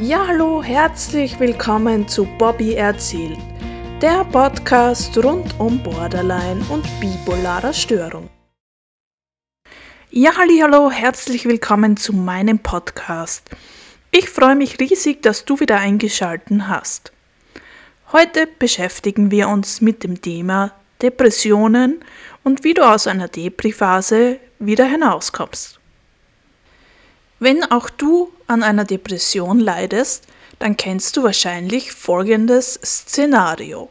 Ja, hallo, herzlich willkommen zu Bobby erzählt, der Podcast rund um Borderline und bipolarer Störung. Ja, hallo, herzlich willkommen zu meinem Podcast. Ich freue mich riesig, dass du wieder eingeschalten hast. Heute beschäftigen wir uns mit dem Thema Depressionen und wie du aus einer Depri-Phase wieder hinauskommst. Wenn auch du an einer Depression leidest, dann kennst du wahrscheinlich folgendes Szenario.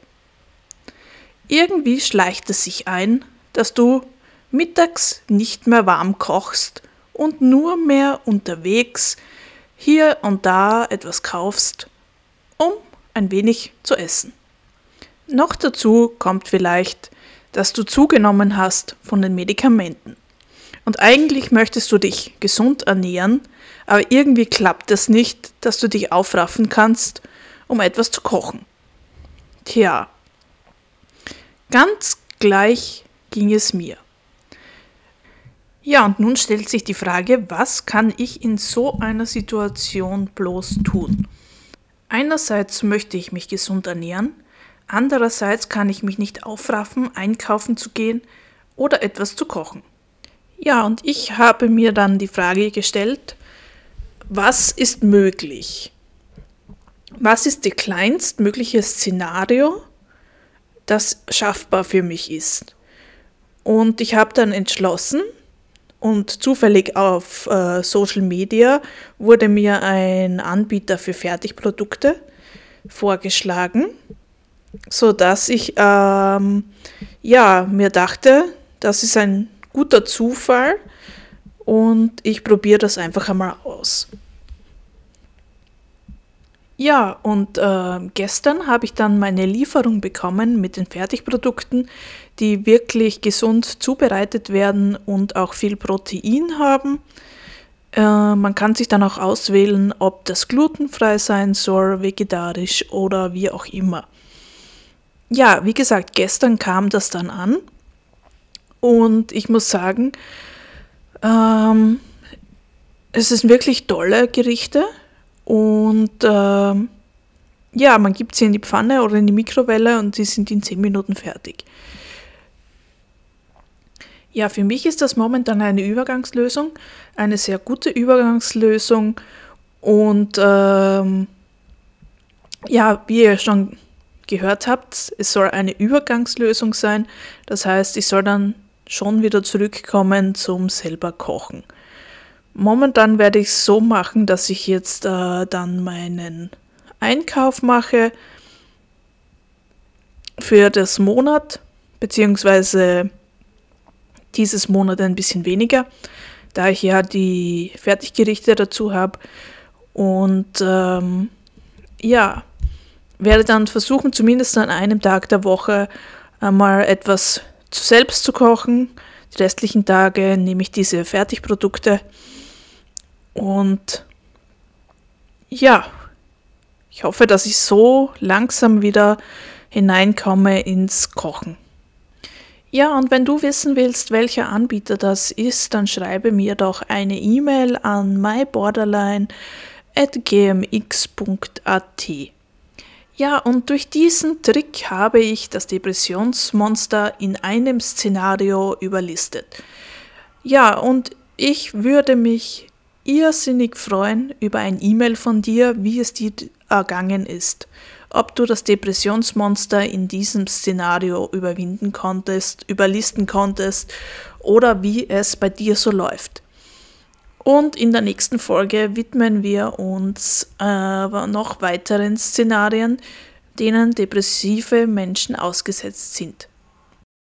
Irgendwie schleicht es sich ein, dass du mittags nicht mehr warm kochst und nur mehr unterwegs hier und da etwas kaufst, um ein wenig zu essen. Noch dazu kommt vielleicht, dass du zugenommen hast von den Medikamenten. Und eigentlich möchtest du dich gesund ernähren, aber irgendwie klappt es nicht, dass du dich aufraffen kannst, um etwas zu kochen. Tja, ganz gleich ging es mir. Ja, und nun stellt sich die Frage, was kann ich in so einer Situation bloß tun? Einerseits möchte ich mich gesund ernähren, andererseits kann ich mich nicht aufraffen, einkaufen zu gehen oder etwas zu kochen. Ja, und ich habe mir dann die Frage gestellt, was ist möglich? Was ist das kleinstmögliche Szenario, das schaffbar für mich ist? Und ich habe dann entschlossen, und zufällig auf äh, Social Media wurde mir ein Anbieter für Fertigprodukte vorgeschlagen, sodass ich ähm, ja, mir dachte, das ist ein guter Zufall und ich probiere das einfach einmal aus. Ja, und äh, gestern habe ich dann meine Lieferung bekommen mit den Fertigprodukten, die wirklich gesund zubereitet werden und auch viel Protein haben. Äh, man kann sich dann auch auswählen, ob das glutenfrei sein soll, vegetarisch oder wie auch immer. Ja, wie gesagt, gestern kam das dann an und ich muss sagen, ähm, es sind wirklich tolle Gerichte und ähm, ja, man gibt sie in die Pfanne oder in die Mikrowelle und sie sind in 10 Minuten fertig. Ja, für mich ist das momentan eine Übergangslösung, eine sehr gute Übergangslösung und ähm, ja, wie ihr schon gehört habt, es soll eine Übergangslösung sein. Das heißt, ich soll dann schon wieder zurückkommen zum selber Kochen. Momentan werde ich es so machen, dass ich jetzt äh, dann meinen Einkauf mache für das Monat, beziehungsweise dieses Monat ein bisschen weniger, da ich ja die Fertiggerichte dazu habe. Und ähm, ja, werde dann versuchen, zumindest an einem Tag der Woche einmal etwas selbst zu kochen. Die restlichen Tage nehme ich diese Fertigprodukte. Und ja, ich hoffe, dass ich so langsam wieder hineinkomme ins Kochen. Ja, und wenn du wissen willst, welcher Anbieter das ist, dann schreibe mir doch eine E-Mail an myborderline.gmx.at. Ja, und durch diesen Trick habe ich das Depressionsmonster in einem Szenario überlistet. Ja, und ich würde mich irrsinnig freuen über ein E-Mail von dir, wie es dir ergangen ist ob du das Depressionsmonster in diesem Szenario überwinden konntest, überlisten konntest oder wie es bei dir so läuft. Und in der nächsten Folge widmen wir uns äh, noch weiteren Szenarien, denen depressive Menschen ausgesetzt sind.